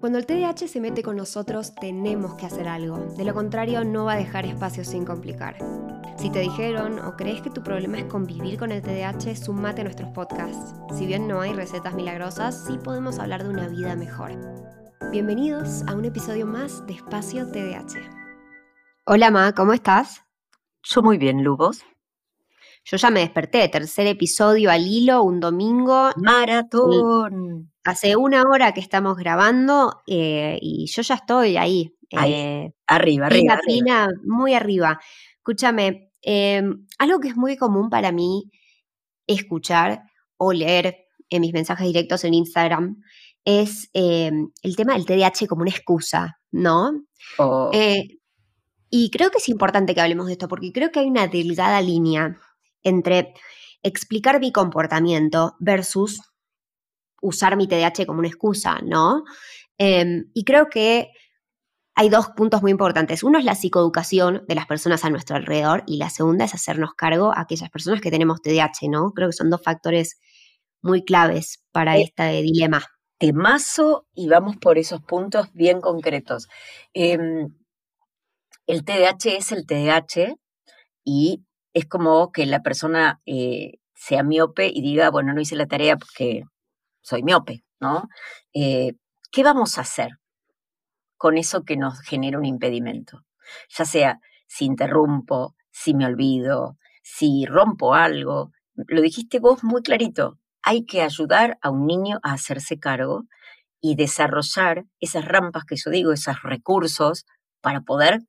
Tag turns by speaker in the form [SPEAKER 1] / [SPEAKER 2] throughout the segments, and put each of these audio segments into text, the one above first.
[SPEAKER 1] Cuando el TDAH se mete con nosotros, tenemos que hacer algo. De lo contrario, no va a dejar espacio sin complicar. Si te dijeron o crees que tu problema es convivir con el TDAH, sumate a nuestros podcasts. Si bien no hay recetas milagrosas, sí podemos hablar de una vida mejor. Bienvenidos a un episodio más de Espacio TDAH. Hola, Ma, ¿cómo estás?
[SPEAKER 2] Yo muy bien, Lubos.
[SPEAKER 1] Yo ya me desperté, tercer episodio al hilo, un domingo.
[SPEAKER 2] Maratón.
[SPEAKER 1] Hace una hora que estamos grabando eh, y yo ya estoy ahí.
[SPEAKER 2] Eh, arriba, arriba.
[SPEAKER 1] Pina, muy arriba. Escúchame, em, algo que es muy común para mí escuchar o leer en mis mensajes directos en Instagram es em, el tema del TDAH como una excusa, ¿no?
[SPEAKER 2] Oh.
[SPEAKER 1] Eh, y creo que es importante que hablemos de esto porque creo que hay una delgada línea entre explicar mi comportamiento versus usar mi TDAH como una excusa, ¿no? Em, y creo que hay dos puntos muy importantes. Uno es la psicoeducación de las personas a nuestro alrededor y la segunda es hacernos cargo a aquellas personas que tenemos TDAH, ¿no? Creo que son dos factores muy claves para este dilema.
[SPEAKER 2] Temazo y vamos por esos puntos bien concretos. Em, el TDAH es el TDAH y es como que la persona eh, sea miope y diga, bueno, no hice la tarea porque soy miope, ¿no? Eh, ¿Qué vamos a hacer con eso que nos genera un impedimento? Ya sea si interrumpo, si me olvido, si rompo algo. Lo dijiste vos muy clarito, hay que ayudar a un niño a hacerse cargo y desarrollar esas rampas que yo digo, esos recursos para poder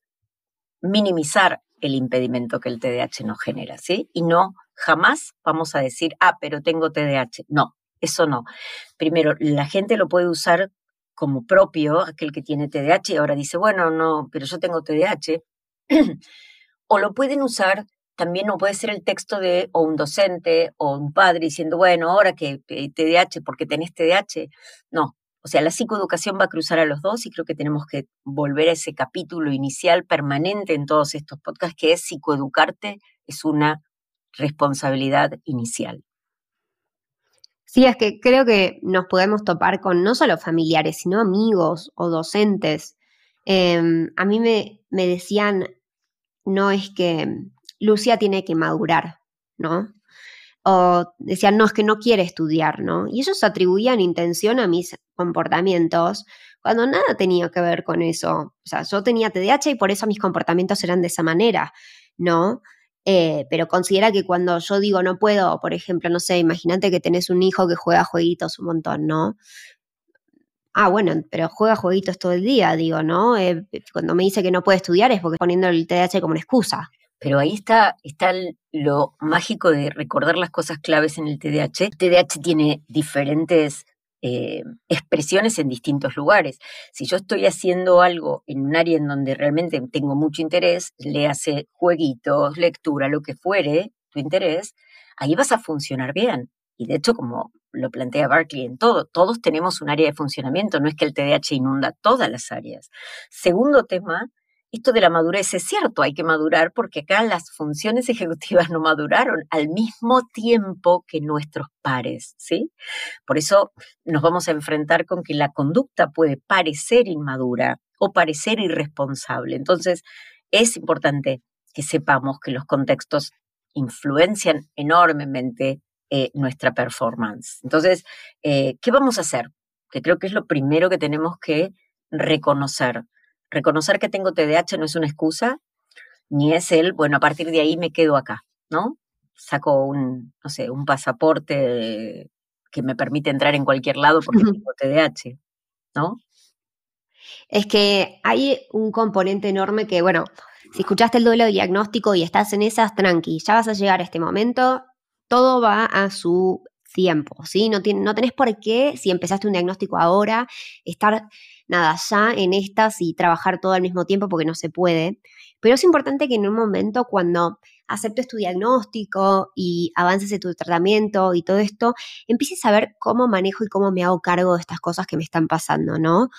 [SPEAKER 2] minimizar el impedimento que el TDAH nos genera, ¿sí? Y no, jamás vamos a decir, ah, pero tengo TDAH. No, eso no. Primero, la gente lo puede usar como propio, aquel que tiene TDAH, y ahora dice, bueno, no, pero yo tengo TDAH. o lo pueden usar, también no puede ser el texto de o un docente o un padre diciendo, bueno, ahora que TDAH, porque tenés TDAH. No, o sea, la psicoeducación va a cruzar a los dos y creo que tenemos que volver a ese capítulo inicial permanente en todos estos podcasts, que es psicoeducarte, es una responsabilidad inicial.
[SPEAKER 1] Sí, es que creo que nos podemos topar con no solo familiares, sino amigos o docentes. Em, a mí me, me decían, no es que Lucia tiene que madurar, ¿no? o decían, no, es que no quiere estudiar, ¿no? Y ellos atribuían intención a mis comportamientos cuando nada tenía que ver con eso. O sea, yo tenía TDAH y por eso mis comportamientos eran de esa manera, ¿no? Eh, pero considera que cuando yo digo no puedo, por ejemplo, no sé, imagínate que tenés un hijo que juega jueguitos un montón, ¿no? Ah, bueno, pero juega jueguitos todo el día, digo, ¿no? Eh, cuando me dice que no puede estudiar es porque poniendo el TDAH como una excusa.
[SPEAKER 2] Pero ahí está, está lo mágico de recordar las cosas claves en el TDAH. El TDAH tiene diferentes eh, expresiones en distintos lugares. Si yo estoy haciendo algo en un área en donde realmente tengo mucho interés, le hace jueguitos, lectura, lo que fuere tu interés, ahí vas a funcionar bien. Y de hecho, como lo plantea Barclay en todo, todos tenemos un área de funcionamiento, no es que el TDAH inunda todas las áreas. Segundo tema, esto de la madurez es cierto, hay que madurar porque acá las funciones ejecutivas no maduraron al mismo tiempo que nuestros pares, ¿sí? Por eso nos vamos a enfrentar con que la conducta puede parecer inmadura o parecer irresponsable. Entonces, es importante que sepamos que los contextos influencian enormemente eh, nuestra performance. Entonces, eh, ¿qué vamos a hacer? Que creo que es lo primero que tenemos que reconocer reconocer que tengo TDAH no es una excusa, ni es el, bueno, a partir de ahí me quedo acá, ¿no? Saco un, no sé, un pasaporte que me permite entrar en cualquier lado porque tengo TDAH, ¿no?
[SPEAKER 1] Es que hay un componente enorme que, bueno, si escuchaste el duelo diagnóstico y estás en esas, tranqui, ya vas a llegar a este momento, todo va a su tiempo, ¿sí? No, no tenés por qué, si empezaste un diagnóstico ahora, estar nada, ya en estas y trabajar todo al mismo tiempo porque no se puede. Pero es importante que en un momento cuando aceptes tu diagnóstico y avances en tu tratamiento y todo esto, empieces a ver cómo manejo y cómo me hago cargo de estas cosas que me están pasando, ¿no?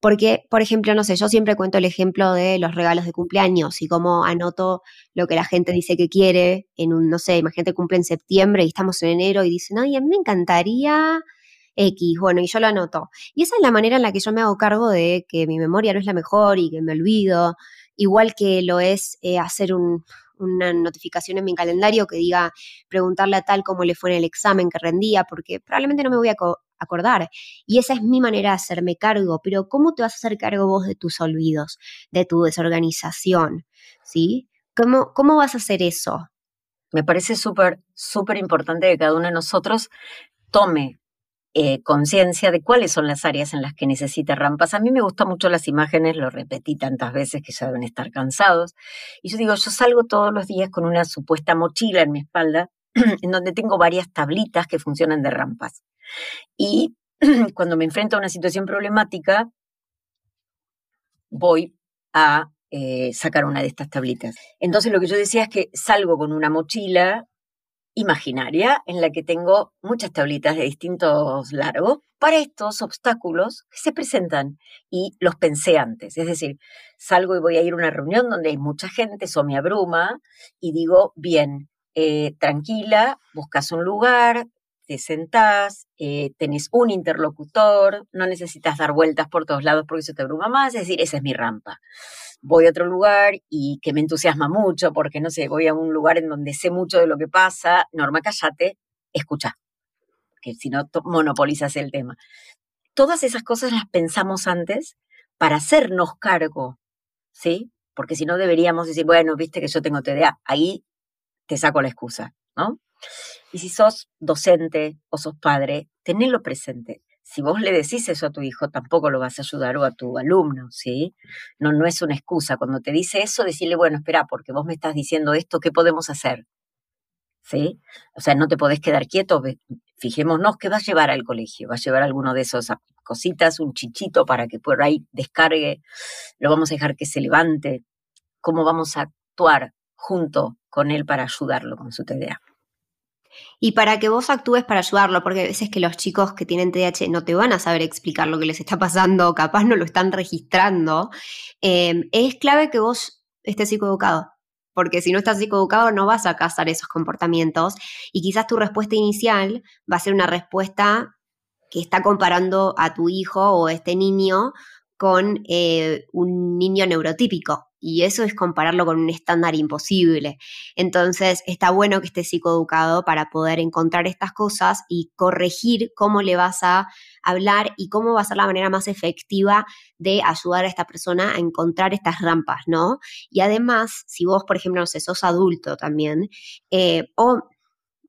[SPEAKER 1] Porque, por ejemplo, no sé, yo siempre cuento el ejemplo de los regalos de cumpleaños y cómo anoto lo que la gente dice que quiere en un, no sé, imagínate cumple en septiembre y estamos en enero y dicen, ay, a mí me encantaría X, bueno, y yo lo anoto. Y esa es la manera en la que yo me hago cargo de que mi memoria no es la mejor y que me olvido, igual que lo es eh, hacer una notificación en mi calendario que diga preguntarle a tal cómo le fue en el examen que rendía, porque probablemente no me voy a acordar. Y esa es mi manera de hacerme cargo, pero ¿cómo te vas a hacer cargo vos de tus olvidos, de tu desorganización? ¿Sí? ¿Cómo, cómo vas a hacer eso?
[SPEAKER 2] Me parece súper, súper importante que cada uno de nosotros tome eh, conciencia de cuáles son las áreas en las que necesita rampas. A mí me gustan mucho las imágenes, lo repetí tantas veces que ya deben estar cansados. Y yo digo, yo salgo todos los días con una supuesta mochila en mi espalda, en donde tengo varias tablitas que funcionan de rampas. Y cuando me enfrento a una situación problemática, voy a eh, sacar una de estas tablitas. Entonces lo que yo decía es que salgo con una mochila imaginaria en la que tengo muchas tablitas de distintos largos para estos obstáculos que se presentan y los pensé antes. Es decir, salgo y voy a ir a una reunión donde hay mucha gente, eso me abruma y digo, bien, eh, tranquila, buscas un lugar, te sentás, eh, tenés un interlocutor, no necesitas dar vueltas por todos lados porque eso te abruma más, es decir, esa es mi rampa voy a otro lugar y que me entusiasma mucho porque, no sé, voy a un lugar en donde sé mucho de lo que pasa, Norma, callate, escucha, que si no monopolizas el tema. Todas esas cosas las pensamos antes para hacernos cargo, ¿sí? Porque si no deberíamos decir, bueno, viste que yo tengo TDA, ahí te saco la excusa, ¿no? Y si sos docente o sos padre, tenelo presente si vos le decís eso a tu hijo, tampoco lo vas a ayudar o a tu alumno, ¿sí? No, no es una excusa. Cuando te dice eso, decirle, bueno, espera, porque vos me estás diciendo esto, ¿qué podemos hacer? ¿Sí? O sea, no te podés quedar quieto. Fijémonos qué va a llevar al colegio. Va a llevar alguno de esos cositas, un chichito para que por ahí descargue. Lo vamos a dejar que se levante. ¿Cómo vamos a actuar junto con él para ayudarlo con su TDA?
[SPEAKER 1] Y para que vos actúes para ayudarlo, porque a veces que los chicos que tienen TDAH no te van a saber explicar lo que les está pasando, capaz no lo están registrando, em, es clave que vos estés psicoeducado. Porque si no estás psicoeducado no vas a cazar esos comportamientos y quizás tu respuesta inicial va a ser una respuesta que está comparando a tu hijo o a este niño con eh, un niño neurotípico y eso es compararlo con un estándar imposible. Entonces, está bueno que estés psicoeducado para poder encontrar estas cosas y corregir cómo le vas a hablar y cómo va a ser la manera más efectiva de ayudar a esta persona a encontrar estas rampas, ¿no? Y además, si vos, por ejemplo, no sé, sos adulto también, eh, o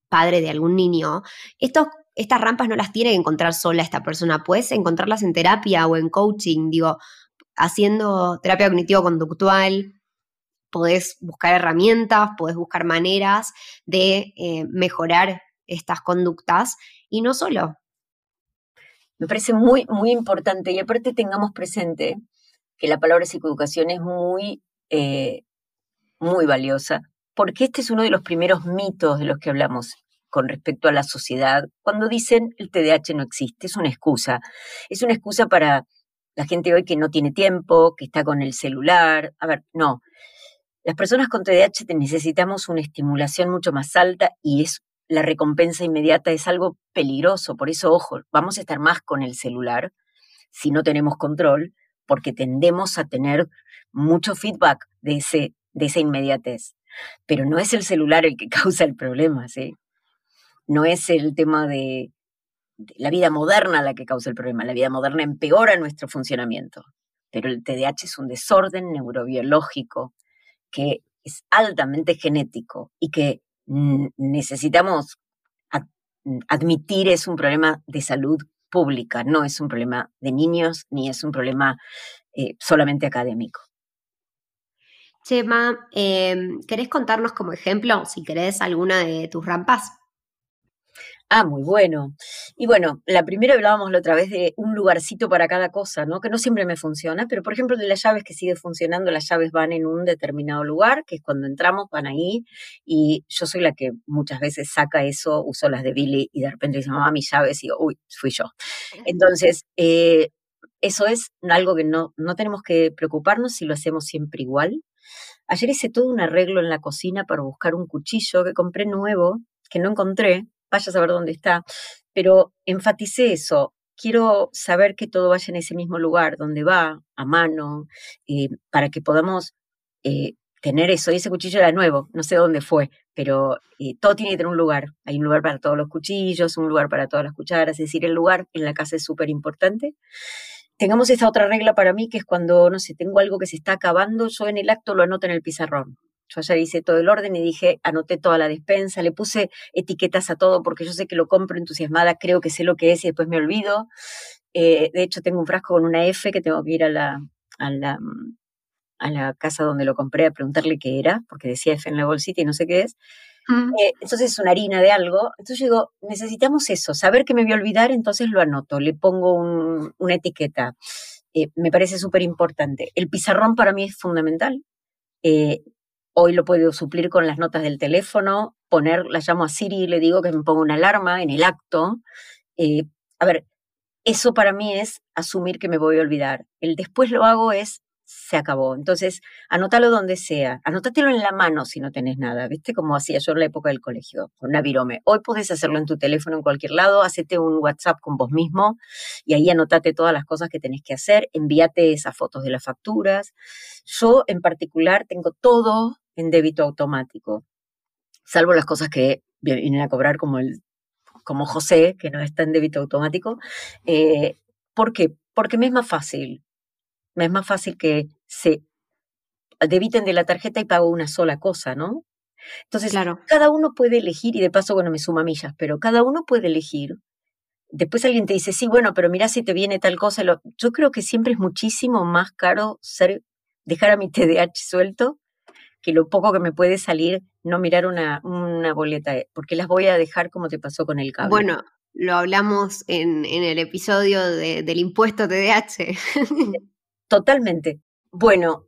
[SPEAKER 1] padre de algún niño, estas rampas no las tiene que encontrar sola esta persona, puedes encontrarlas en terapia o en coaching, digo, haciendo terapia cognitivo-conductual, podés buscar herramientas, podés buscar maneras de eh, mejorar estas conductas y no solo.
[SPEAKER 2] Me parece muy, muy importante y aparte tengamos presente que la palabra psicoeducación es muy, eh, muy valiosa, porque este es uno de los primeros mitos de los que hablamos con respecto a la sociedad, cuando dicen el TDAH no existe, es una excusa, es una excusa para la gente hoy que no tiene tiempo, que está con el celular. A ver, no. Las personas con TDAH necesitamos una estimulación mucho más alta y es la recompensa inmediata es algo peligroso. Por eso, ojo, vamos a estar más con el celular si no tenemos control, porque tendemos a tener mucho feedback de, ese, de esa inmediatez. Pero no es el celular el que causa el problema, ¿sí? No es el tema de, la vida moderna la que causa el problema. La vida moderna empeora nuestro funcionamiento. Pero el TDAH es un desorden neurobiológico que es altamente genético y que necesitamos admitir es un problema de salud pública, no es un problema de niños ni es un problema eh, solamente académico.
[SPEAKER 1] Chema, em, ¿querés contarnos como ejemplo, si querés, alguna de tus rampas?
[SPEAKER 2] Ah, muy bueno. Y bueno, la primera hablábamos la otra vez de un lugarcito para cada cosa, ¿no? Que no siempre me funciona, pero por ejemplo de las llaves que sigue funcionando, las llaves van en un determinado lugar, que es cuando entramos, van ahí, y yo soy la que muchas veces saca eso, uso las de Billy y de repente dice, mamá, mis llaves, y digo, uy, fui yo. Entonces, eh, eso es algo que no, no tenemos que preocuparnos si lo hacemos siempre igual. Ayer hice todo un arreglo en la cocina para buscar un cuchillo que compré nuevo, que no encontré, vaya a saber dónde está. pero enfaticé eso. Quiero saber que todo vaya en ese mismo lugar, donde va, a mano, eh, para que podamos eh, tener eso. Y ese cuchillo era nuevo, no sé dónde fue, pero eh, todo tiene que tener un lugar. Hay un lugar para todos los cuchillos, un lugar para todas las cucharas, es decir, el lugar en la casa es súper importante. Tengamos esta otra regla para mí, que es cuando, no sé, tengo algo que se está acabando, yo en el acto lo anoto en el pizarrón. Yo ya hice todo el orden y dije, anoté toda la despensa, le puse etiquetas a todo porque yo sé que lo compro entusiasmada, creo que sé lo que es y después me olvido. Eh, de hecho, tengo un frasco con una F que tengo que ir a la, a la, a la casa donde lo compré a preguntarle qué era, porque decía F en la bolsita y no sé qué es. Mm. Eh, entonces es una harina de algo. Entonces yo digo, necesitamos eso, saber que me voy a olvidar, entonces lo anoto, le pongo una etiqueta. Eh, me parece súper importante. El pizarrón para mí es fundamental. Hoy lo puedo suplir con las notas del teléfono, poner, la llamo a Siri y le digo que me ponga una alarma en el acto. Eh, a ver, eso para mí es asumir que me voy a olvidar. El después lo hago es se acabó. Entonces, anótalo donde sea. Anótatelo en la mano si no tenés nada, ¿viste? Como hacía yo en la época del colegio, con una virome. Hoy podés hacerlo en tu teléfono en cualquier lado, hacete un WhatsApp con vos mismo y ahí anotate todas las cosas que tenés que hacer, envíate esas fotos de las facturas. Yo en particular tengo todo en débito automático, salvo las cosas que vienen a cobrar como el como José, que no está en débito automático. Eh, ¿Por qué? Porque me es más fácil me es más fácil que se debiten de la tarjeta y pago una sola cosa, ¿no? Entonces, cada uno puede elegir, y de paso, bueno, me suma millas, pero cada uno puede elegir. Después alguien te dice, sí, bueno, pero mira si te viene tal cosa. Yo creo que siempre es muchísimo más caro ser, dejar a mi TDH suelto que lo poco que me puede salir no mirar una, una boleta, porque las voy a dejar como te pasó con el cable.
[SPEAKER 1] Bueno, lo hablamos en, en el episodio del impuesto TDH.
[SPEAKER 2] Totalmente. Bueno,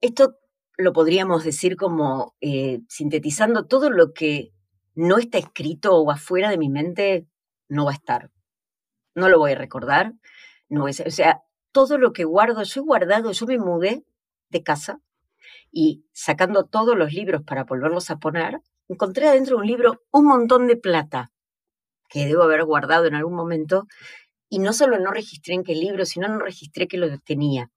[SPEAKER 2] esto lo podríamos decir como eh, sintetizando todo lo que no está escrito o afuera de mi mente no va a estar. No lo voy a recordar. No o sea, todo lo que guardo, yo he guardado, yo me mudé de casa y sacando todos los libros para volverlos a poner, encontré adentro de un libro un montón de plata que debo haber guardado en algún momento y no solo no registré en qué libro, sino no registré que lo tenía.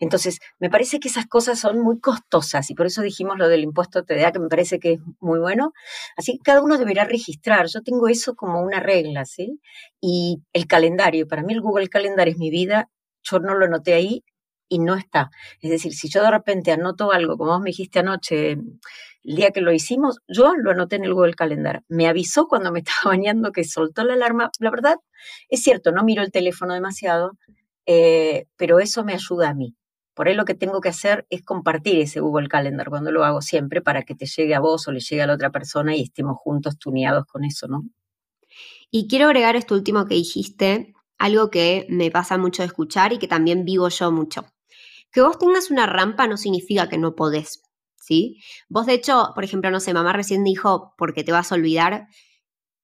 [SPEAKER 2] Entonces, me parece que esas cosas son muy costosas y por eso dijimos lo del impuesto TDA, que me parece que es muy bueno. Así que cada uno deberá registrar. Yo tengo eso como una regla, ¿sí? Y el calendario, para mí el Google Calendar es mi vida, yo no lo anoté ahí y no está. Es decir, si yo de repente anoto algo, como vos me dijiste anoche, el día que lo hicimos, yo lo anoté en el Google Calendar. Me avisó cuando me estaba bañando que soltó la alarma. La verdad, es cierto, no miro el teléfono demasiado, eh, pero eso me ayuda a mí. Por ahí lo que tengo que hacer es compartir ese Google Calendar cuando lo hago siempre para que te llegue a vos o le llegue a la otra persona y estemos juntos tuneados con eso, ¿no?
[SPEAKER 1] Y quiero agregar esto último que dijiste, algo que me pasa mucho de escuchar y que también vivo yo mucho. Que vos tengas una rampa no significa que no podés, ¿sí? Vos de hecho, por ejemplo, no sé, mamá recién dijo porque te vas a olvidar.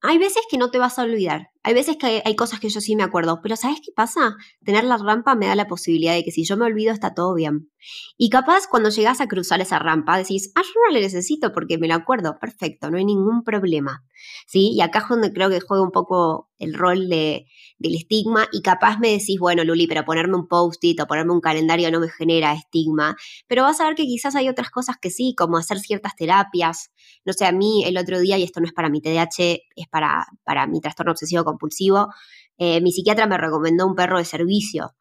[SPEAKER 1] Hay veces que no te vas a olvidar, hay veces que hay, cosas que yo sí me acuerdo, pero ¿sabes qué pasa? Tener la rampa me da la posibilidad de que si yo me olvido está todo bien. Y capaz cuando llegas a cruzar esa rampa decís, ah, yo no la necesito porque me la acuerdo, perfecto, no hay ningún problema. ¿Sí? Y acá es donde creo que juega un poco el rol de, del estigma y capaz me decís, bueno, Luli, pero ponerme un post-it o ponerme un calendario no me genera estigma, pero vas a ver que quizás hay otras cosas que sí, como hacer ciertas terapias. No sé, a mí el otro día, y esto no es para mi TDAH, es para, para mi trastorno obsesivo compulsivo, eh, mi psiquiatra me recomendó un perro de servicio.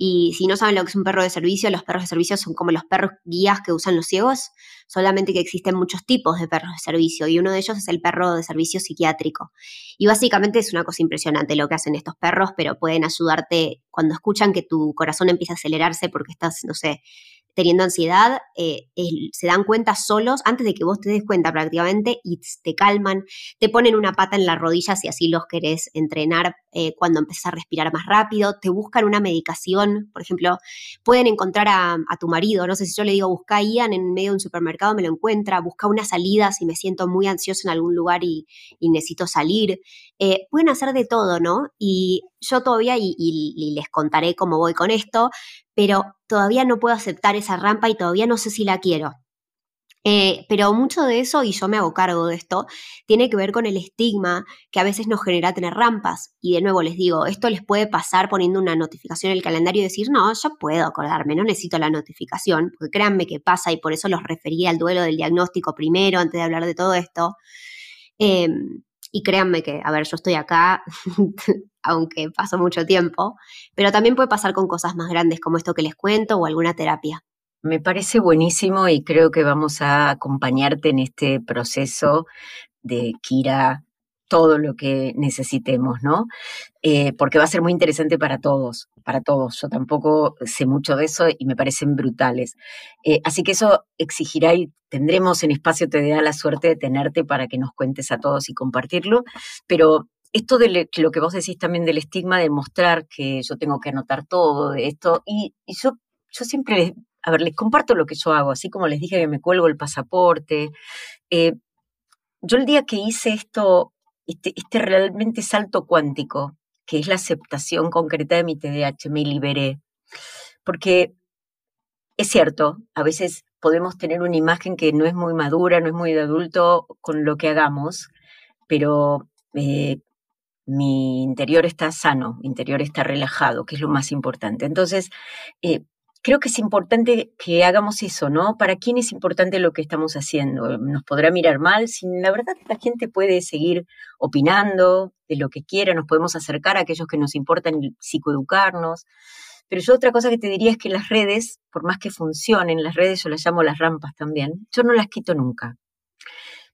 [SPEAKER 1] Y si no saben lo que es un perro de servicio, los perros de servicio son como los perros guías que usan los ciegos, solamente que existen muchos tipos de perros de servicio y uno de ellos es el perro de servicio psiquiátrico. Y básicamente es una cosa impresionante lo que hacen estos perros, pero pueden ayudarte cuando escuchan que tu corazón empieza a acelerarse porque estás, no sé, teniendo ansiedad, eh, se dan cuenta solos antes de que vos te des cuenta prácticamente y te calman, te ponen una pata en la rodilla si así los querés entrenar eh, cuando empiezas a respirar más rápido, te buscan una medicación, por ejemplo, pueden encontrar a, tu marido, no sé si yo le digo busca a Ian en medio de un supermercado, me lo encuentra, busca una salida si me siento muy ansioso en algún lugar y, necesito salir, eh, pueden hacer de todo, ¿no? Y yo todavía, y les contaré cómo voy con esto, pero todavía no puedo aceptar esa rampa y todavía no sé si la quiero. Eh, pero mucho de eso, y yo me hago cargo de esto, tiene que ver con el estigma que a veces nos genera tener rampas. Y de nuevo les digo, esto les puede pasar poniendo una notificación en el calendario y decir, no, yo puedo acordarme, no necesito la notificación, porque créanme que pasa y por eso los refería al duelo del diagnóstico primero, antes de hablar de todo esto. Em, y créanme que, a ver, yo estoy acá, aunque pasó mucho tiempo, pero también puede pasar con cosas más grandes como esto que les cuento o alguna terapia.
[SPEAKER 2] Me parece buenísimo y creo que vamos a acompañarte en este proceso de Kira todo lo que necesitemos, ¿no? Eh, porque va a ser muy interesante para todos, para todos. Yo tampoco sé mucho de eso y me parecen brutales. Eh, así que eso exigirá y tendremos en Espacio Te da la suerte de tenerte para que nos cuentes a todos y compartirlo, pero esto de lo que vos decís también del estigma de mostrar que yo tengo que anotar todo de esto, y, yo, yo siempre a ver, les comparto lo que yo hago, así como les dije que me cuelgo el pasaporte. Eh, yo el día que hice esto, este, este, realmente salto cuántico, que es la aceptación concreta de mi TDAH, me liberé. Porque es cierto, a veces podemos tener una imagen que no es muy madura, no es muy de adulto con lo que hagamos, pero eh, mi interior está sano, mi interior está relajado, que es lo más importante. Entonces, eh, creo que es importante que hagamos eso, ¿no? ¿Para quién es importante lo que estamos haciendo? Nos podrá mirar mal, sin la verdad la gente puede seguir opinando de lo que quiera, nos podemos acercar a aquellos que nos importan psicoeducarnos. Pero yo otra cosa que te diría es que las redes, por más que funcionen, las redes yo las llamo las rampas también, yo no las quito nunca.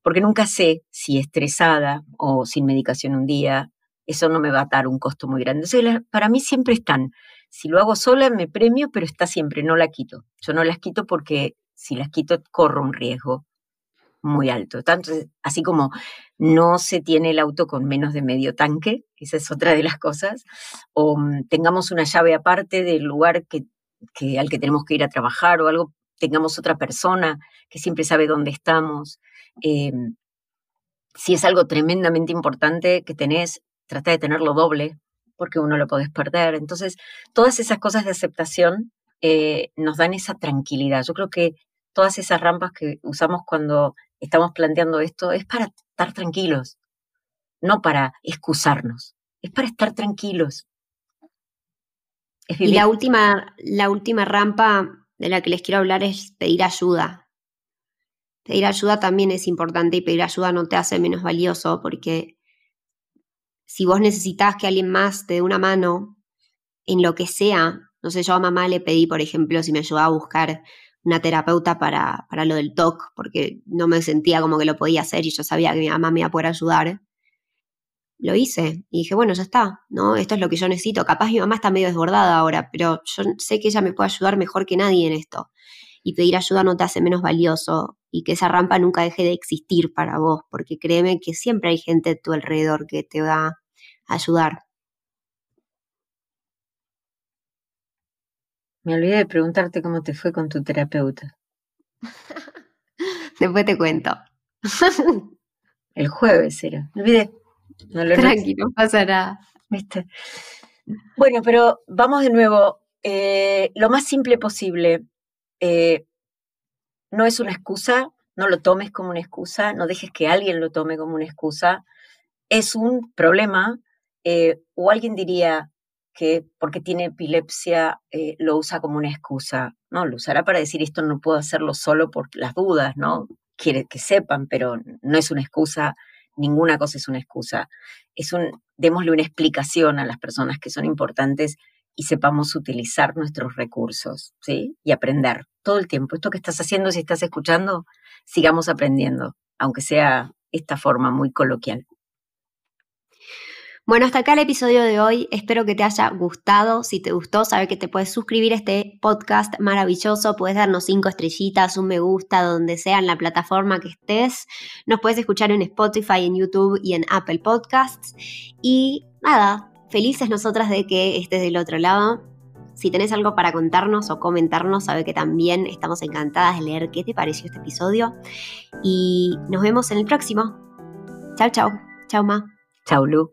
[SPEAKER 2] Porque nunca sé si estresada o sin medicación un día, eso no me va a dar un costo muy grande. Entonces, para mí siempre están si lo hago sola me premio, pero está siempre, no la quito. Yo no las quito porque si las quito corro un riesgo muy alto. Tanto, así como no se tiene el auto con menos de medio tanque, esa es otra de las cosas, o mm, tengamos una llave aparte del lugar que, al que tenemos que ir a trabajar o algo, tengamos otra persona que siempre sabe dónde estamos. Em, si es algo tremendamente importante que tenés, trata de tenerlo doble, porque uno lo podés perder. Entonces, todas esas cosas de aceptación eh, nos dan esa tranquilidad. Yo creo que todas esas rampas que usamos cuando estamos planteando esto es para estar tranquilos, no para excusarnos, es para estar tranquilos.
[SPEAKER 1] y la última, la última rampa de la que les quiero hablar es pedir ayuda. Pedir ayuda también es importante y pedir ayuda no te hace menos valioso porque si vos necesitas que alguien más te dé una mano en lo que sea, no sé, yo a mamá le pedí, por ejemplo, si me ayudaba a buscar una terapeuta para, para lo del TOC, porque no me sentía como que lo podía hacer y yo sabía que mi mamá me iba a poder ayudar. Lo hice y dije, bueno, ya está, ¿no? Esto es lo que yo necesito. Capaz mi mamá está medio desbordada ahora, pero yo sé que ella me puede ayudar mejor que nadie en esto. Y pedir ayuda no te hace menos valioso y que esa rampa nunca deje de existir para vos, porque créeme que siempre hay gente a tu alrededor que te va a ayudar.
[SPEAKER 2] Me olvidé de preguntarte cómo te fue con tu terapeuta.
[SPEAKER 1] Después te cuento.
[SPEAKER 2] El jueves era. Me olvidé.
[SPEAKER 1] No lo Tranquilo, no pasa nada.
[SPEAKER 2] ¿Viste? Bueno, pero vamos de nuevo. Eh, lo más simple posible. Eh, no es una excusa, no lo tomes como una excusa, no dejes que alguien lo tome como una excusa. Es un problema, eh, o alguien diría que porque tiene epilepsia eh, lo usa como una excusa. No, lo usará para decir esto no puedo hacerlo solo por las dudas, ¿no? Quiere que sepan, pero no es una excusa, ninguna cosa es una excusa. Es un, démosle una explicación a las personas que son importantes y sepamos utilizar nuestros recursos, ¿sí? Y aprender todo el tiempo. Esto que estás haciendo, si estás escuchando, sigamos aprendiendo, aunque sea esta forma muy coloquial.
[SPEAKER 1] Bueno, hasta acá el episodio de hoy. Espero que te haya gustado. Si te gustó, sabes que te puedes suscribir a este podcast maravilloso. Puedes darnos cinco estrellitas, un me gusta, donde sea en la plataforma que estés. Nos puedes escuchar en Spotify, en YouTube y en Apple Podcasts. Y nada, felices nosotras de que estés del otro lado. Si tenés algo para contarnos o comentarnos, sabe que también estamos encantadas de leer qué te pareció este episodio. Y nos vemos en el próximo. Chao, chao. Chao, Ma.
[SPEAKER 2] Chao, Lu.